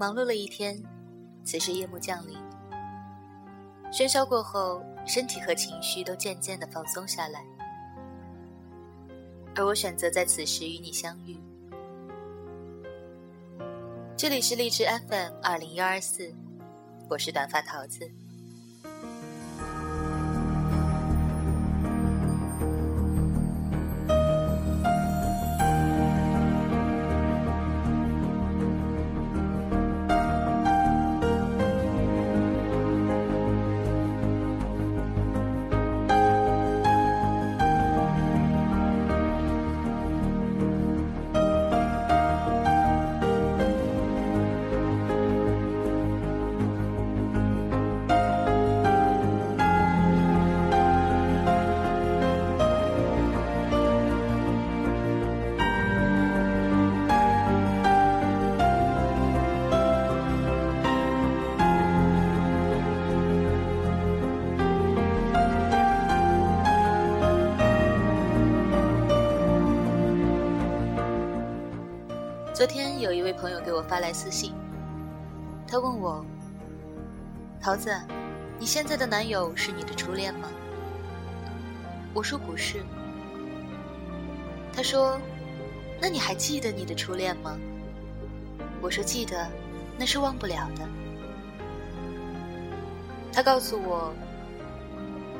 忙碌了一天，此时夜幕降临，喧嚣过后，身体和情绪都渐渐的放松下来，而我选择在此时与你相遇。这里是荔枝 FM 二零幺二四，我是短发桃子。有一位朋友给我发来私信，他问我：“桃子，你现在的男友是你的初恋吗？”我说不是。他说：“那你还记得你的初恋吗？”我说记得，那是忘不了的。他告诉我：“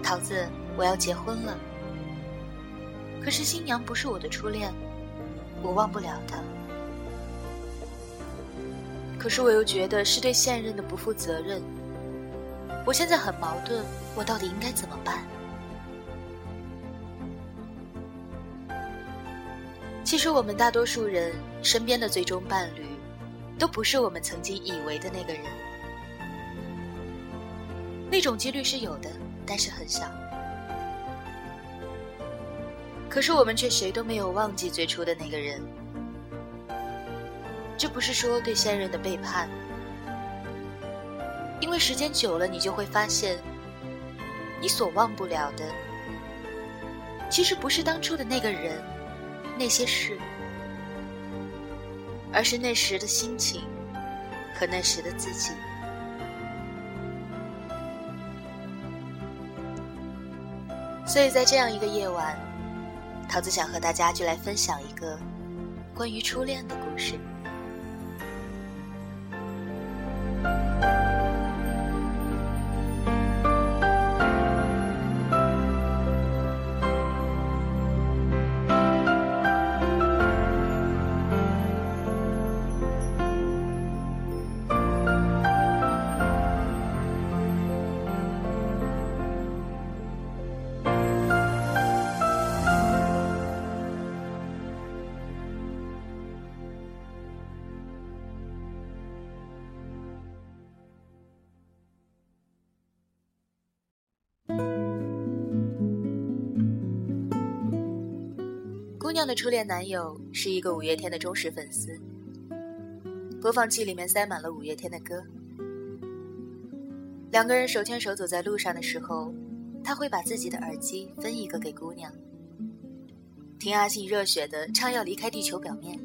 桃子，我要结婚了，可是新娘不是我的初恋，我忘不了她。”可是我又觉得是对现任的不负责任。我现在很矛盾，我到底应该怎么办？其实我们大多数人身边的最终伴侣，都不是我们曾经以为的那个人。那种几率是有的，但是很小。可是我们却谁都没有忘记最初的那个人。这不是说对现任的背叛，因为时间久了，你就会发现，你所忘不了的，其实不是当初的那个人、那些事，而是那时的心情和那时的自己。所以在这样一个夜晚，桃子想和大家就来分享一个关于初恋的故事。姑娘的初恋男友是一个五月天的忠实粉丝，播放器里面塞满了五月天的歌。两个人手牵手走在路上的时候，他会把自己的耳机分一个给姑娘，听阿信热血的唱要离开地球表面。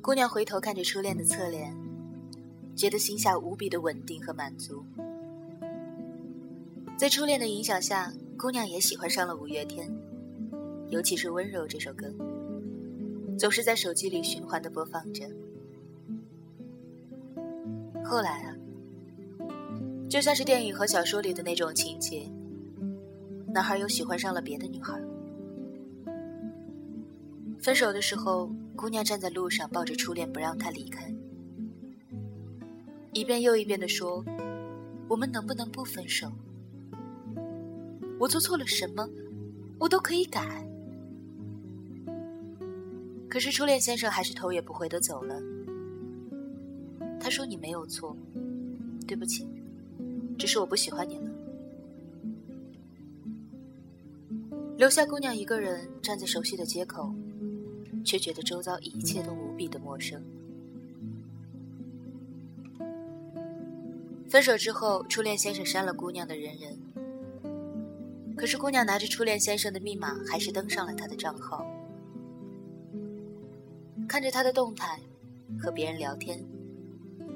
姑娘回头看着初恋的侧脸，觉得心下无比的稳定和满足。在初恋的影响下，姑娘也喜欢上了五月天。尤其是《温柔》这首歌，总是在手机里循环的播放着。后来啊，就像是电影和小说里的那种情节，男孩又喜欢上了别的女孩。分手的时候，姑娘站在路上抱着初恋不让他离开，一遍又一遍的说：“我们能不能不分手？我做错了什么，我都可以改。”可是初恋先生还是头也不回的走了。他说：“你没有错，对不起，只是我不喜欢你了。”留下姑娘一个人站在熟悉的街口，却觉得周遭一切都无比的陌生。分手之后，初恋先生删了姑娘的人人，可是姑娘拿着初恋先生的密码，还是登上了他的账号。看着他的动态，和别人聊天，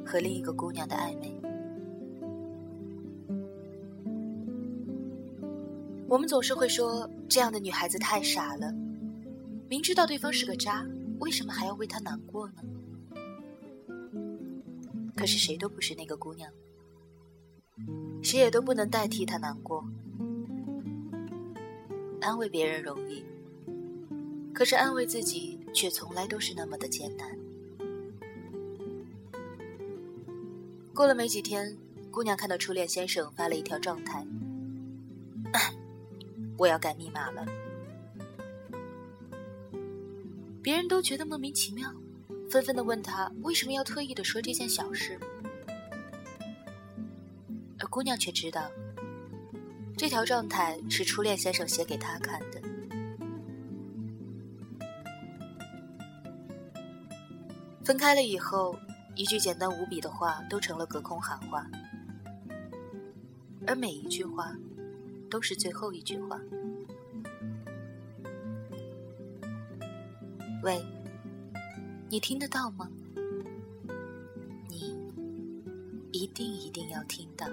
和另一个姑娘的暧昧。我们总是会说，这样的女孩子太傻了，明知道对方是个渣，为什么还要为他难过呢？可是谁都不是那个姑娘，谁也都不能代替她难过。安慰别人容易，可是安慰自己却从来都是那么的艰难。过了没几天，姑娘看到初恋先生发了一条状态：“我要改密码了。”别人都觉得莫名其妙，纷纷的问他为什么要特意的说这件小事，而姑娘却知道。这条状态是初恋先生写给他看的。分开了以后，一句简单无比的话都成了隔空喊话，而每一句话，都是最后一句话。喂，你听得到吗？你一定一定要听到。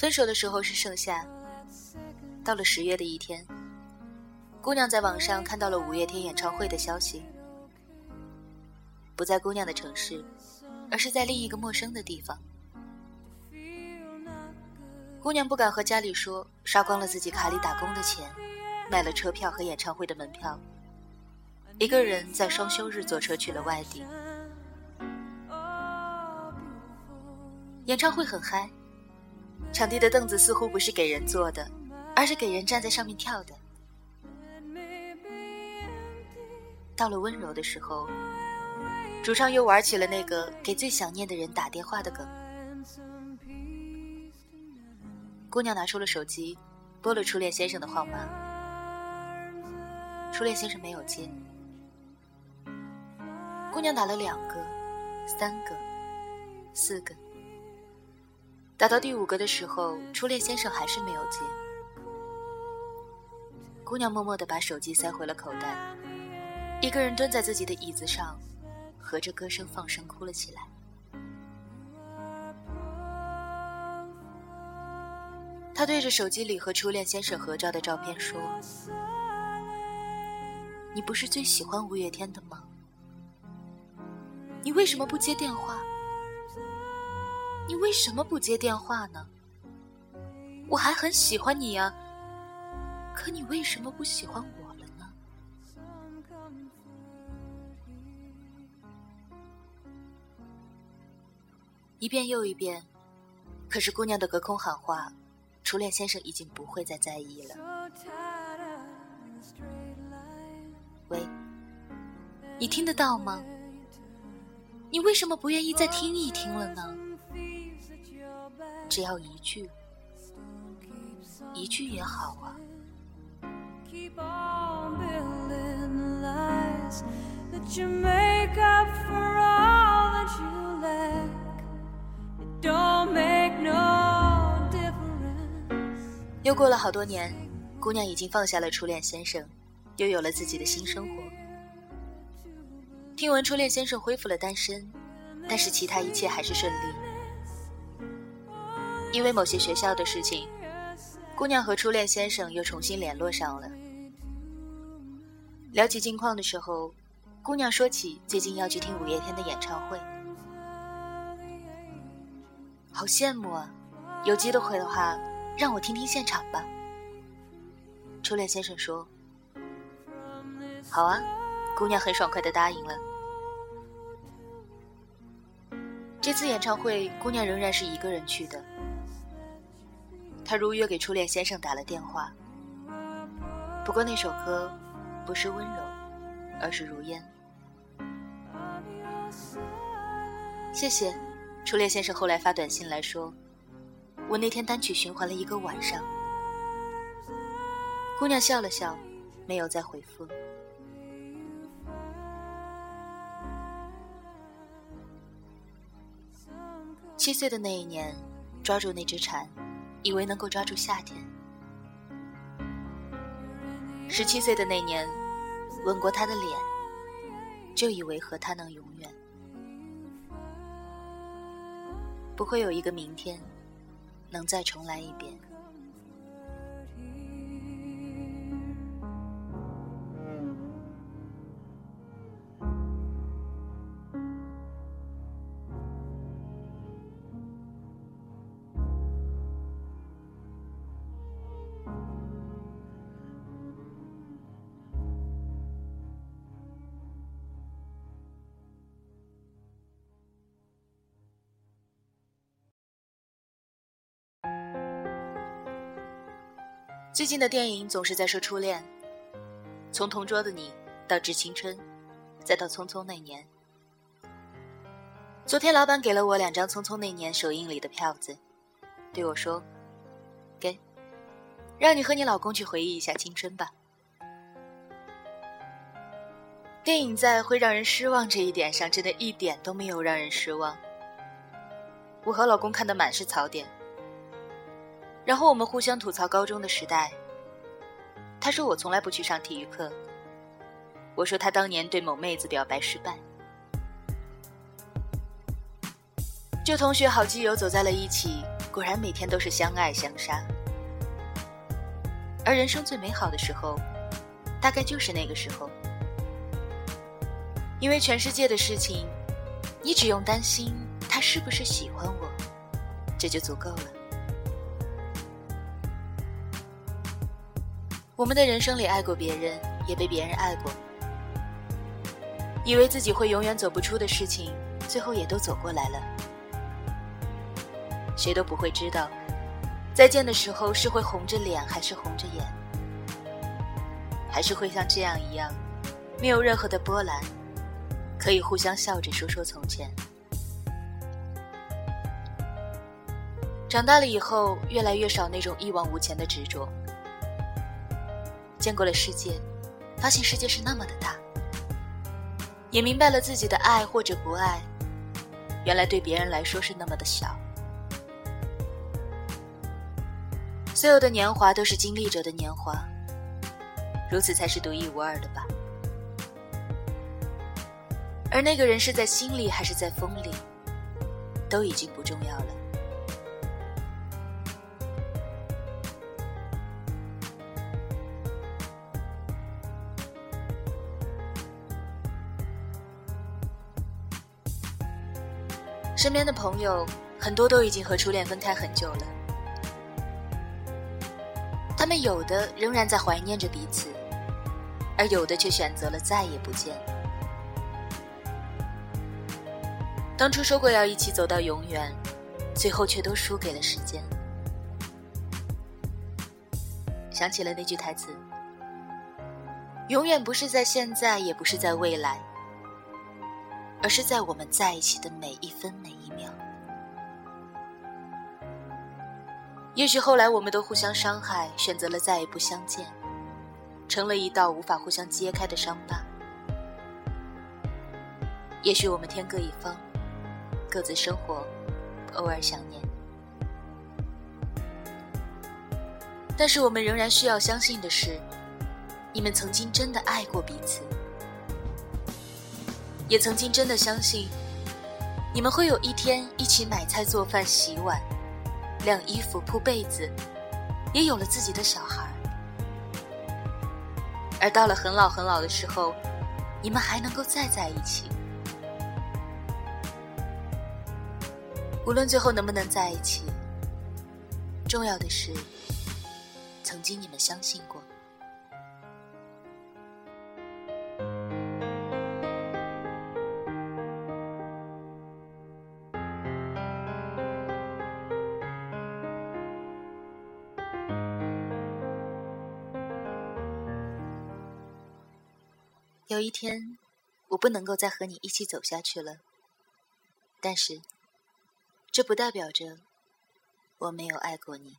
分手的时候是盛夏，到了十月的一天，姑娘在网上看到了五月天演唱会的消息，不在姑娘的城市，而是在另一个陌生的地方。姑娘不敢和家里说，刷光了自己卡里打工的钱，买了车票和演唱会的门票，一个人在双休日坐车去了外地。演唱会很嗨，场地的凳子似乎不是给人坐的，而是给人站在上面跳的。到了温柔的时候，主唱又玩起了那个给最想念的人打电话的梗。姑娘拿出了手机，拨了初恋先生的号码，初恋先生没有接。姑娘打了两个、三个、四个。打到第五个的时候，初恋先生还是没有接。姑娘默默地把手机塞回了口袋，一个人蹲在自己的椅子上，合着歌声放声哭了起来。她对着手机里和初恋先生合照的照片说：“你不是最喜欢五月天的吗？你为什么不接电话？”你为什么不接电话呢？我还很喜欢你呀，可你为什么不喜欢我了呢？一遍又一遍，可是姑娘的隔空喊话，初恋先生已经不会再在意了。喂，你听得到吗？你为什么不愿意再听一听了呢？只要一句，一句也好啊。又过了好多年，姑娘已经放下了初恋先生，又有了自己的新生活。听闻初恋先生恢复了单身，但是其他一切还是顺利。因为某些学校的事情，姑娘和初恋先生又重新联络上了。聊起近况的时候，姑娘说起最近要去听五月天的演唱会，好羡慕啊！有机会的话，让我听听现场吧。初恋先生说：“好啊。”姑娘很爽快的答应了。这次演唱会，姑娘仍然是一个人去的。她如约给初恋先生打了电话。不过那首歌不是温柔，而是如烟。谢谢，初恋先生后来发短信来说，我那天单曲循环了一个晚上。姑娘笑了笑，没有再回复。七岁的那一年，抓住那只蝉，以为能够抓住夏天。十七岁的那年，吻过他的脸，就以为和他能永远。不会有一个明天，能再重来一遍。最近的电影总是在说初恋，从同桌的你到致青春，再到匆匆那年。昨天老板给了我两张《匆匆那年》首映礼的票子，对我说：“给，让你和你老公去回忆一下青春吧。”电影在会让人失望这一点上，真的一点都没有让人失望。我和老公看的满是槽点。然后我们互相吐槽高中的时代。他说我从来不去上体育课。我说他当年对某妹子表白失败。旧同学好基友走在了一起，果然每天都是相爱相杀。而人生最美好的时候，大概就是那个时候。因为全世界的事情，你只用担心他是不是喜欢我，这就足够了。我们的人生里爱过别人，也被别人爱过，以为自己会永远走不出的事情，最后也都走过来了。谁都不会知道，再见的时候是会红着脸还是红着眼，还是会像这样一样，没有任何的波澜，可以互相笑着说说从前。长大了以后，越来越少那种一往无前的执着。见过了世界，发现世界是那么的大，也明白了自己的爱或者不爱，原来对别人来说是那么的小。所有的年华都是经历者的年华，如此才是独一无二的吧。而那个人是在心里还是在风里，都已经不重要了。身边的朋友很多都已经和初恋分开很久了，他们有的仍然在怀念着彼此，而有的却选择了再也不见。当初说过要一起走到永远，最后却都输给了时间。想起了那句台词：“永远不是在现在，也不是在未来。”而是在我们在一起的每一分每一秒。也许后来我们都互相伤害，选择了再也不相见，成了一道无法互相揭开的伤疤。也许我们天各一方，各自生活，偶尔想念。但是我们仍然需要相信的是，你们曾经真的爱过彼此。也曾经真的相信，你们会有一天一起买菜、做饭、洗碗、晾衣服、铺被子，也有了自己的小孩。而到了很老很老的时候，你们还能够再在一起。无论最后能不能在一起，重要的是，曾经你们相信过。有一天，我不能够再和你一起走下去了。但是，这不代表着我没有爱过你。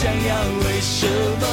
想要为什么